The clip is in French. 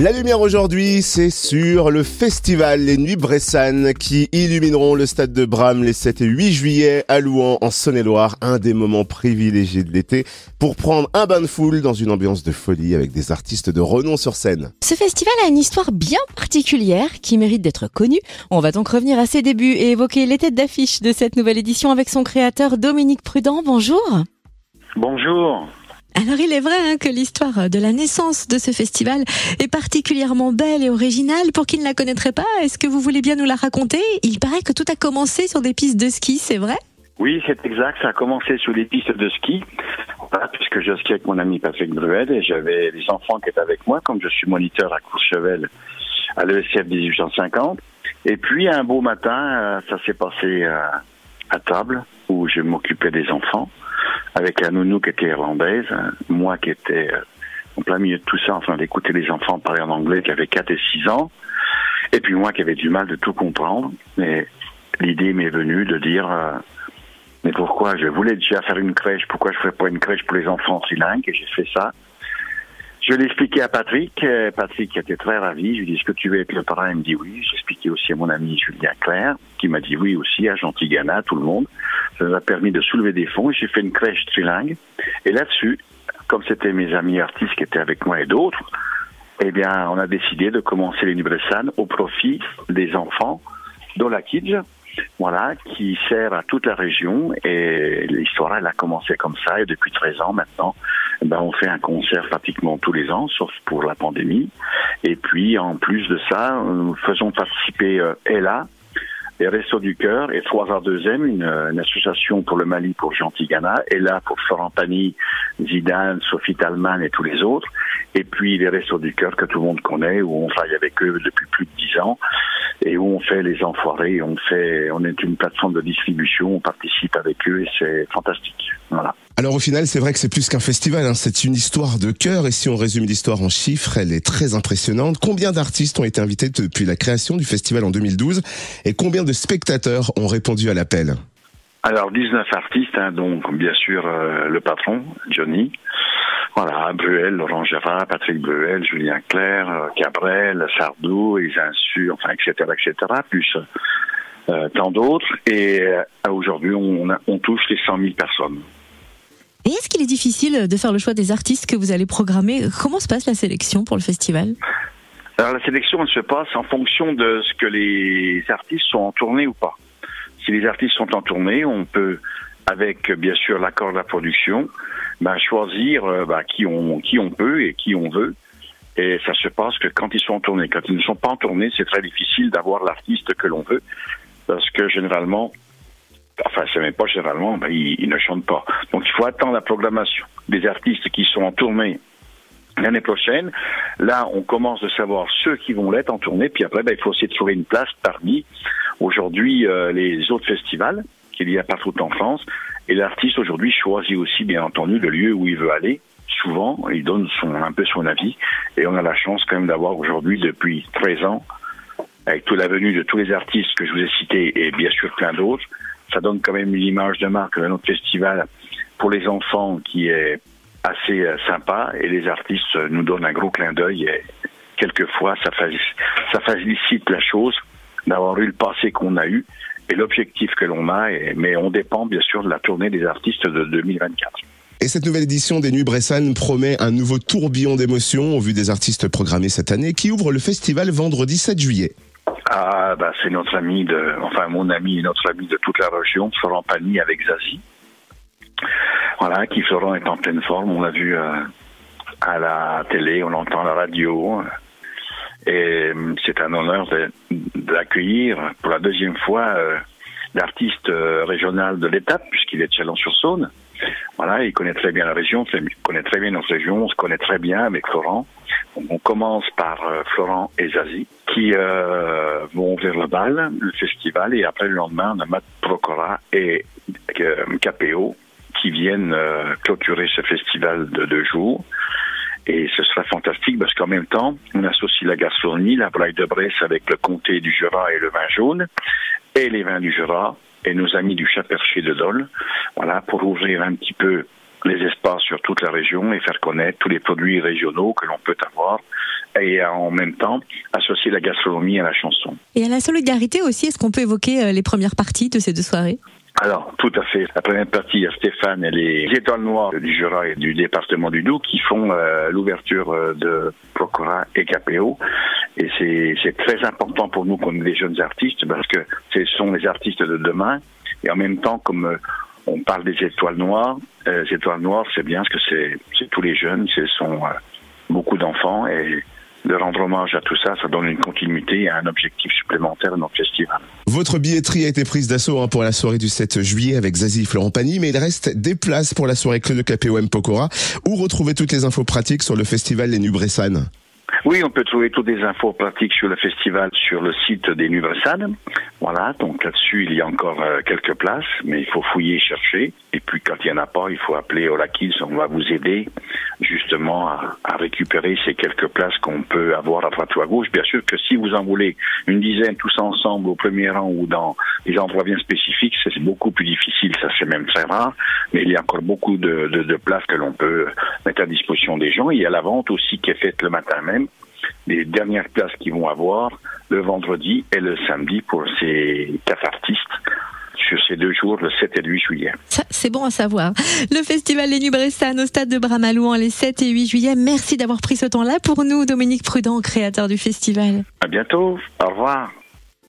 La lumière aujourd'hui, c'est sur le festival Les Nuits Bressanes qui illumineront le stade de Bram les 7 et 8 juillet à Louan en Saône-et-Loire, un des moments privilégiés de l'été pour prendre un bain de foule dans une ambiance de folie avec des artistes de renom sur scène. Ce festival a une histoire bien particulière qui mérite d'être connue. On va donc revenir à ses débuts et évoquer les têtes d'affiche de cette nouvelle édition avec son créateur Dominique Prudent. Bonjour. Bonjour. Alors il est vrai hein, que l'histoire de la naissance de ce festival est particulièrement belle et originale. Pour qui ne la connaîtrait pas, est-ce que vous voulez bien nous la raconter? Il paraît que tout a commencé sur des pistes de ski, c'est vrai? Oui, c'est exact. Ça a commencé sur les pistes de ski, puisque je skiais avec mon ami Patrick Bruel et j'avais des enfants qui étaient avec moi, comme je suis moniteur à Courchevel à l'ESCF 1850. Et puis un beau matin, euh, ça s'est passé euh, à table où je m'occupais des enfants avec la nounou qui était irlandaise, moi qui étais euh, en plein milieu de tout ça, en train d'écouter les enfants parler en anglais, qui avaient 4 et 6 ans, et puis moi qui avais du mal de tout comprendre. Mais l'idée m'est venue de dire, euh, mais pourquoi je voulais déjà faire une crèche, pourquoi je ne ferais pas une crèche pour les enfants trilingues, et j'ai fait ça. Je l'ai expliqué à Patrick. Euh, Patrick était très ravi. Je lui ai dit, est-ce que tu veux être le parrain? Il me dit oui. J'ai expliqué aussi à mon ami Julien Claire, qui m'a dit oui aussi, à Gentilgana, tout le monde. Ça nous a permis de soulever des fonds. J'ai fait une crèche trilingue. Et là-dessus, comme c'était mes amis artistes qui étaient avec moi et d'autres, eh bien, on a décidé de commencer les Bressane au profit des enfants la Kidj, voilà, qui sert à toute la région. Et l'histoire, elle a commencé comme ça. Et depuis 13 ans maintenant, ben, on fait un concert pratiquement tous les ans, sauf pour la pandémie. Et puis, en plus de ça, nous faisons participer euh, Ella, les Restos du Cœur et 3h2M, une, une, association pour le Mali pour Gentilgana, et là pour Florent Pagny, Zidane, Sophie Talman et tous les autres, et puis les Restos du Cœur que tout le monde connaît, où on travaille avec eux depuis plus de 10 ans, et où on fait les enfoirés, on fait, on est une plateforme de distribution, on participe avec eux et c'est fantastique. Voilà. Alors au final, c'est vrai que c'est plus qu'un festival, hein. c'est une histoire de cœur et si on résume l'histoire en chiffres, elle est très impressionnante. Combien d'artistes ont été invités depuis la création du festival en 2012 et combien de spectateurs ont répondu à l'appel? Alors 19 artistes, hein, donc bien sûr euh, le patron, Johnny, voilà, Bruel, Laurent Gérard, Patrick Bruel, Julien Clerc, euh, Cabrel, Sardou, les Insu, enfin, etc., etc., plus euh, tant d'autres. Et euh, aujourd'hui, on, on touche les 100 000 personnes. Et est-ce qu'il est difficile de faire le choix des artistes que vous allez programmer? Comment se passe la sélection pour le festival? Alors la sélection, elle se passe en fonction de ce que les artistes sont en tournée ou pas. Si les artistes sont en tournée, on peut, avec bien sûr l'accord de la production, ben, choisir euh, ben, qui, on, qui on peut et qui on veut. Et ça se passe que quand ils sont en tournée, quand ils ne sont pas en tournée, c'est très difficile d'avoir l'artiste que l'on veut, parce que généralement, enfin c'est même pas généralement, ben, ils, ne chantent pas. Donc il faut attendre la programmation des artistes qui sont en tournée l'année prochaine. Là, on commence de savoir ceux qui vont l'être en tournée, puis après, ben, il faut essayer de trouver une place parmi aujourd'hui euh, les autres festivals qu'il y a partout en France. Et l'artiste aujourd'hui choisit aussi, bien entendu, le lieu où il veut aller. Souvent, il donne son, un peu son avis. Et on a la chance quand même d'avoir aujourd'hui, depuis 13 ans, avec toute la venue de tous les artistes que je vous ai cités et bien sûr plein d'autres, ça donne quand même une image de marque de notre festival pour les enfants qui est assez euh, sympa et les artistes nous donnent un gros clin d'œil et quelquefois ça, ça facilite la chose d'avoir eu le passé qu'on a eu et l'objectif que l'on a, mais on dépend bien sûr de la tournée des artistes de 2024. Et cette nouvelle édition des Nuits Bressane promet un nouveau tourbillon d'émotions au vu des artistes programmés cette année qui ouvre le festival vendredi 7 juillet. Ah, bah, c'est notre ami de, enfin, mon ami et notre ami de toute la région, Florent Pagny avec Zazie. Voilà, qui Florent est en pleine forme, on l'a vu euh, à la télé, on l'entend à la radio. Et euh, c'est un honneur d'accueillir pour la deuxième fois euh, l'artiste euh, régional de l'étape, puisqu'il est de Chalon-sur-Saône. Voilà, il connaît très bien la région, il connaît très bien notre région, on se connaît très bien avec Florent. on commence par Florent et Zazie, qui vont ouvrir le bal, le festival, et après le lendemain, on a Matt Procora et KPO qui viennent clôturer ce festival de deux jours. Et ce sera fantastique parce qu'en même temps, on associe la gastronomie, la braille de Bresse avec le comté du Jura et le vin jaune, et les vins du Jura, et nos amis du chat perché de Dole, voilà, pour ouvrir un petit peu les espaces sur toute la région et faire connaître tous les produits régionaux que l'on peut avoir et et en même temps associer la gastronomie à la chanson. Et à la solidarité aussi, est-ce qu'on peut évoquer euh, les premières parties de ces deux soirées? Alors, tout à fait. La première partie, il y a Stéphane et les étoiles noires du Jura et du département du Doubs qui font euh, l'ouverture euh, de Procora et KPO. Et c'est très important pour nous comme des jeunes artistes parce que ce sont les artistes de demain. Et en même temps, comme on parle des étoiles noires, les étoiles noires, c'est bien parce que c'est tous les jeunes, ce sont beaucoup d'enfants et de rendre hommage à tout ça, ça donne une continuité et un objectif supplémentaire dans notre festival. Votre billetterie a été prise d'assaut hein, pour la soirée du 7 juillet avec Zazie Florent Pagny, mais il reste des places pour la soirée Club de KPOM Pokora, où retrouver toutes les infos pratiques sur le festival Les Nubressanes. Oui, on peut trouver toutes les infos pratiques sur le festival sur le site des Nubressanes. Voilà, donc là-dessus, il y a encore euh, quelques places, mais il faut fouiller, chercher. Et puis, quand il n'y en a pas, il faut appeler Olakis, on va vous aider justement à, récupérer ces quelques places qu'on peut avoir à droite ou à gauche. Bien sûr que si vous en voulez une dizaine tous ensemble au premier rang ou dans des endroits bien spécifiques, c'est beaucoup plus difficile, ça c'est même très rare, mais il y a encore beaucoup de, de, de places que l'on peut mettre à disposition des gens. Il y a la vente aussi qui est faite le matin même, les dernières places qu'ils vont avoir le vendredi et le samedi pour ces quatre artistes sur ces deux jours, le 7 et le 8 juillet. C'est bon à savoir. Le festival Les Nubressanes au stade de Bramalouan les 7 et 8 juillet. Merci d'avoir pris ce temps-là pour nous, Dominique Prudent, créateur du festival. À bientôt. Au revoir.